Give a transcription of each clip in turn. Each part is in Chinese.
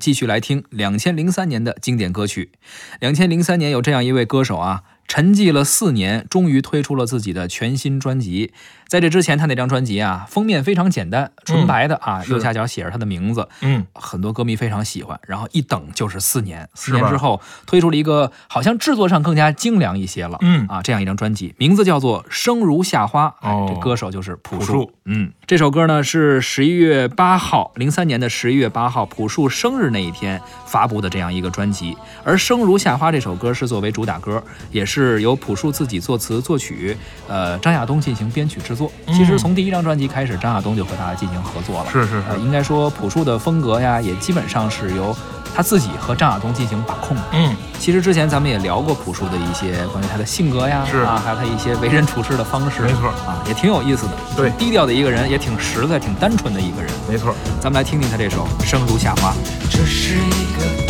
继续来听两千零三年的经典歌曲。两千零三年有这样一位歌手啊。沉寂了四年，终于推出了自己的全新专辑。在这之前，他那张专辑啊，封面非常简单，纯白的啊，右下角写着他的名字。嗯，很多歌迷非常喜欢。然后一等就是四年，四年之后推出了一个好像制作上更加精良一些了。嗯啊，这样一张专辑，名字叫做《生如夏花》。哦，这歌手就是朴树。嗯，这首歌呢是十一月八号，零三年的十一月八号，朴树生日那一天发布的这样一个专辑。而《生如夏花》这首歌是作为主打歌，也是。是由朴树自己作词作曲，呃，张亚东进行编曲制作。其实从第一张专辑开始，张亚东就和他进行合作了。是是是，应该说朴树的风格呀，也基本上是由他自己和张亚东进行把控的。嗯，其实之前咱们也聊过朴树的一些关于他的性格呀，是啊，还有他一些为人处事的方式。没错啊，也挺有意思的。对，低调的一个人，也挺实在、挺单纯的一个人。没错，咱们来听听他这首《生如夏花》。这是一个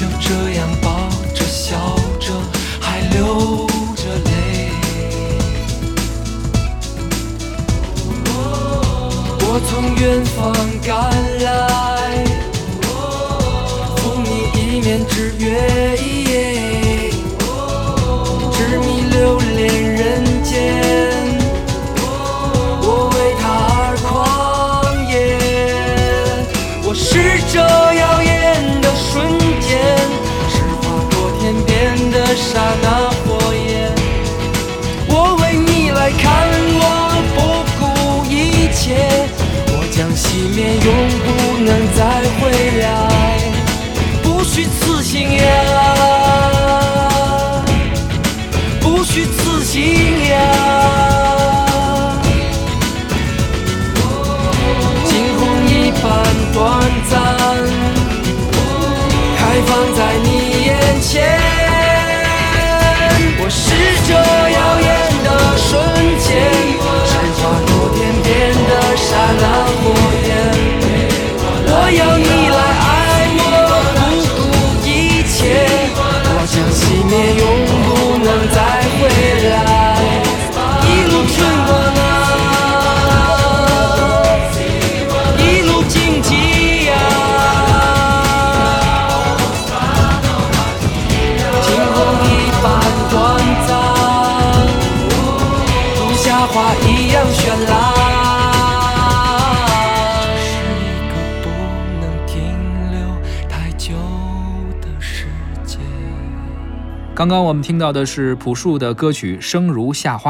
就。这样抱着笑着，还流着泪。我从远方赶来，赴你一面之约，执迷留恋人间。我为他而不虚此行呀，如夏花一样绚烂。是一个不能停留太久的世界。刚刚我们听到的是朴树的歌曲《生如夏花》。